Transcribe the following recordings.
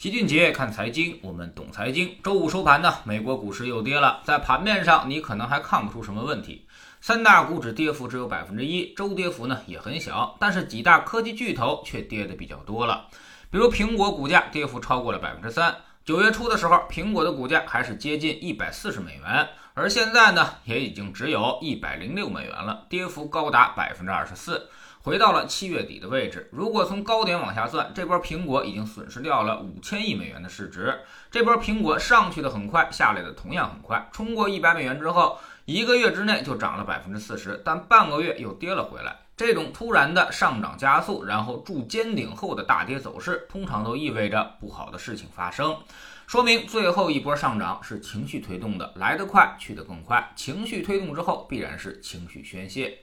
齐俊杰看财经，我们懂财经。周五收盘呢，美国股市又跌了。在盘面上，你可能还看不出什么问题，三大股指跌幅只有百分之一，周跌幅呢也很小。但是几大科技巨头却跌的比较多了，比如苹果股价跌幅超过了百分之三。九月初的时候，苹果的股价还是接近一百四十美元，而现在呢，也已经只有一百零六美元了，跌幅高达百分之二十四。回到了七月底的位置。如果从高点往下算，这波苹果已经损失掉了五千亿美元的市值。这波苹果上去的很快，下来的同样很快。冲过一百美元之后，一个月之内就涨了百分之四十，但半个月又跌了回来。这种突然的上涨加速，然后筑尖顶后的大跌走势，通常都意味着不好的事情发生，说明最后一波上涨是情绪推动的，来得快，去得更快。情绪推动之后，必然是情绪宣泄。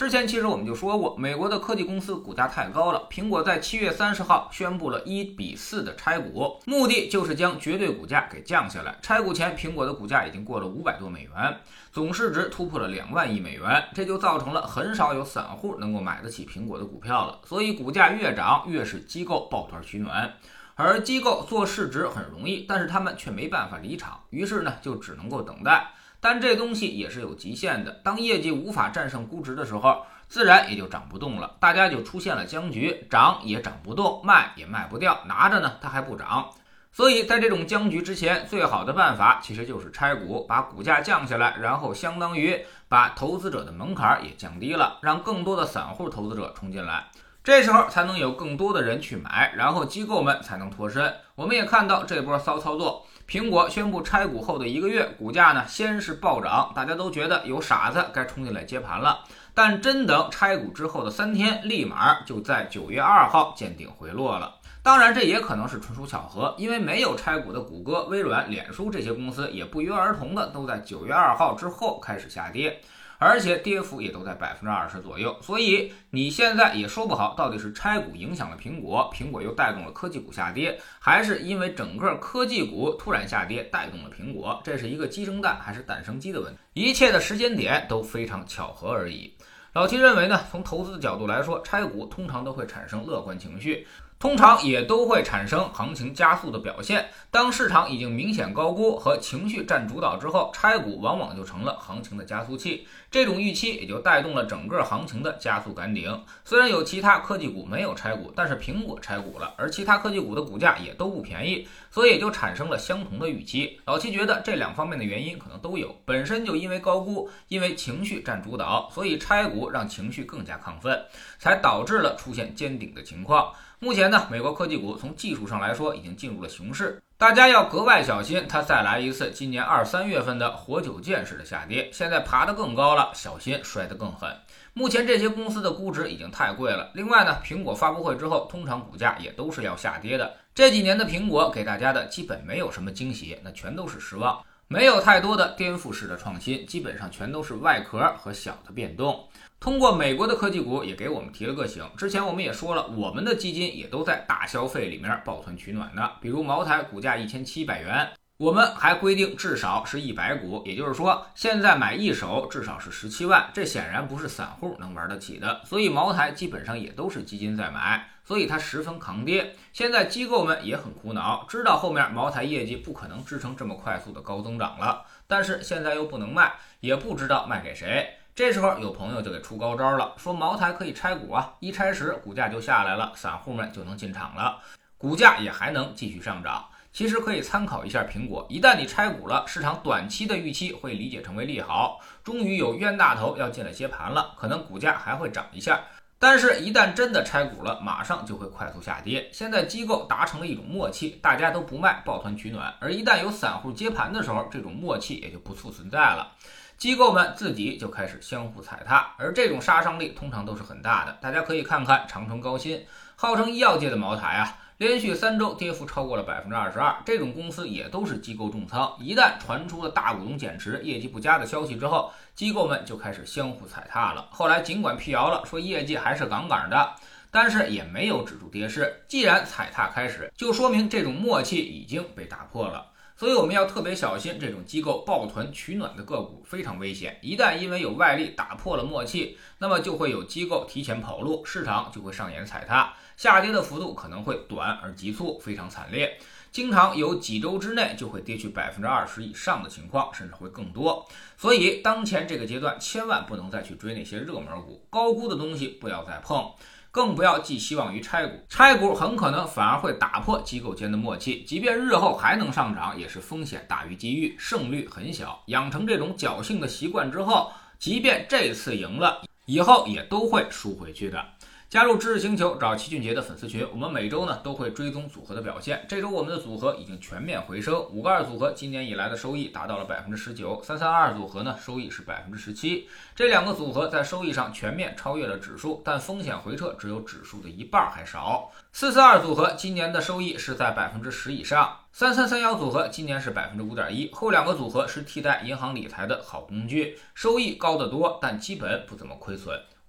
之前其实我们就说过，美国的科技公司股价太高了。苹果在七月三十号宣布了一比四的拆股，目的就是将绝对股价给降下来。拆股前，苹果的股价已经过了五百多美元，总市值突破了两万亿美元，这就造成了很少有散户能够买得起苹果的股票了。所以股价越涨，越是机构抱团取暖。而机构做市值很容易，但是他们却没办法离场，于是呢，就只能够等待。但这东西也是有极限的，当业绩无法战胜估值的时候，自然也就涨不动了，大家就出现了僵局，涨也涨不动，卖也卖不掉，拿着呢它还不涨，所以在这种僵局之前，最好的办法其实就是拆股，把股价降下来，然后相当于把投资者的门槛也降低了，让更多的散户投资者冲进来，这时候才能有更多的人去买，然后机构们才能脱身。我们也看到这波骚操作。苹果宣布拆股后的一个月，股价呢先是暴涨，大家都觉得有傻子该冲进来接盘了。但真等拆股之后的三天，立马就在九月二号见顶回落了。当然，这也可能是纯属巧合，因为没有拆股的谷歌、微软、脸书这些公司也不约而同的都在九月二号之后开始下跌。而且跌幅也都在百分之二十左右，所以你现在也说不好到底是拆股影响了苹果，苹果又带动了科技股下跌，还是因为整个科技股突然下跌带动了苹果，这是一个鸡生蛋还是蛋生鸡的问题。一切的时间点都非常巧合而已。老七认为呢，从投资的角度来说，拆股通常都会产生乐观情绪。通常也都会产生行情加速的表现。当市场已经明显高估和情绪占主导之后，拆股往往就成了行情的加速器。这种预期也就带动了整个行情的加速赶顶。虽然有其他科技股没有拆股，但是苹果拆股了，而其他科技股的股价也都不便宜，所以也就产生了相同的预期。老七觉得这两方面的原因可能都有，本身就因为高估，因为情绪占主导，所以拆股让情绪更加亢奋，才导致了出现尖顶的情况。目前呢，美国科技股从技术上来说已经进入了熊市，大家要格外小心，它再来一次今年二三月份的活久见式的下跌。现在爬得更高了，小心摔得更狠。目前这些公司的估值已经太贵了。另外呢，苹果发布会之后，通常股价也都是要下跌的。这几年的苹果给大家的基本没有什么惊喜，那全都是失望，没有太多的颠覆式的创新，基本上全都是外壳和小的变动。通过美国的科技股也给我们提了个醒。之前我们也说了，我们的基金也都在大消费里面抱团取暖的。比如茅台股价一千七百元，我们还规定至少是一百股，也就是说现在买一手至少是十七万，这显然不是散户能玩得起的。所以茅台基本上也都是基金在买，所以它十分抗跌。现在机构们也很苦恼，知道后面茅台业绩不可能支撑这么快速的高增长了，但是现在又不能卖，也不知道卖给谁。这时候有朋友就给出高招了，说茅台可以拆股啊，一拆十股价就下来了，散户们就能进场了，股价也还能继续上涨。其实可以参考一下苹果，一旦你拆股了，市场短期的预期会理解成为利好，终于有冤大头要进来接盘了，可能股价还会涨一下。但是，一旦真的拆股了，马上就会快速下跌。现在机构达成了一种默契，大家都不卖，抱团取暖。而一旦有散户接盘的时候，这种默契也就不复存在了。机构们自己就开始相互踩踏，而这种杀伤力通常都是很大的。大家可以看看长城高新，号称医药界的茅台啊，连续三周跌幅超过了百分之二十二。这种公司也都是机构重仓，一旦传出了大股东减持、业绩不佳的消息之后，机构们就开始相互踩踏了。后来尽管辟谣了，说业绩还是杠杠的，但是也没有止住跌势。既然踩踏开始，就说明这种默契已经被打破了。所以我们要特别小心这种机构抱团取暖的个股，非常危险。一旦因为有外力打破了默契，那么就会有机构提前跑路，市场就会上演踩踏。下跌的幅度可能会短而急促，非常惨烈，经常有几周之内就会跌去百分之二十以上的情况，甚至会更多。所以，当前这个阶段千万不能再去追那些热门股，高估的东西不要再碰。更不要寄希望于拆股，拆股很可能反而会打破机构间的默契，即便日后还能上涨，也是风险大于机遇，胜率很小。养成这种侥幸的习惯之后，即便这次赢了，以后也都会输回去的。加入知识星球，找齐俊杰的粉丝群，我们每周呢都会追踪组合的表现。这周我们的组合已经全面回升，五个二组合今年以来的收益达到了百分之十九，三三二组合呢收益是百分之十七。这两个组合在收益上全面超越了指数，但风险回撤只有指数的一半还少。四四二组合今年的收益是在百分之十以上，三三三幺组合今年是百分之五点一。后两个组合是替代银行理财的好工具，收益高得多，但基本不怎么亏损。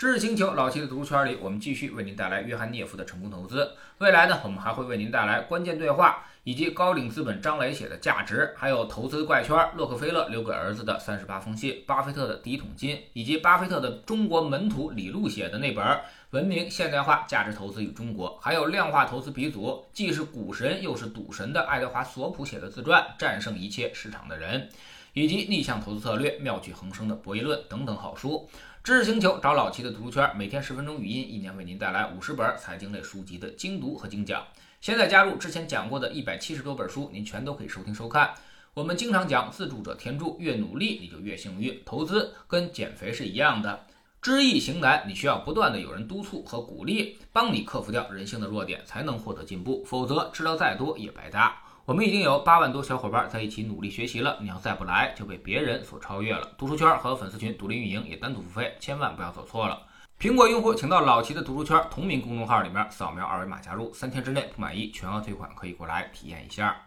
知识星球老七的读书圈里，我们继续为您带来约翰涅夫的成功投资。未来呢，我们还会为您带来关键对话，以及高瓴资本张磊写的价值，还有投资怪圈洛克菲勒留给儿子的三十八封信，巴菲特的第一桶金，以及巴菲特的中国门徒李路写的那本《文明现代化价值投资与中国》，还有量化投资鼻祖，既是股神又是赌神的爱德华索普写的自传《战胜一切市场的人》，以及逆向投资策略妙趣横生的博弈论等等好书。知识星球找老齐的读书圈，每天十分钟语音，一年为您带来五十本财经类书籍的精读和精讲。现在加入之前讲过的一百七十多本书，您全都可以收听收看。我们经常讲自助者天助，越努力你就越幸运。投资跟减肥是一样的，知易行难，你需要不断的有人督促和鼓励，帮你克服掉人性的弱点，才能获得进步。否则知道再多也白搭。我们已经有八万多小伙伴在一起努力学习了，你要再不来就被别人所超越了。读书圈和粉丝群独立运营也单独付费，千万不要走错了。苹果用户请到老齐的读书圈同名公众号里面扫描二维码加入，三天之内不满意全额退款，可以过来体验一下。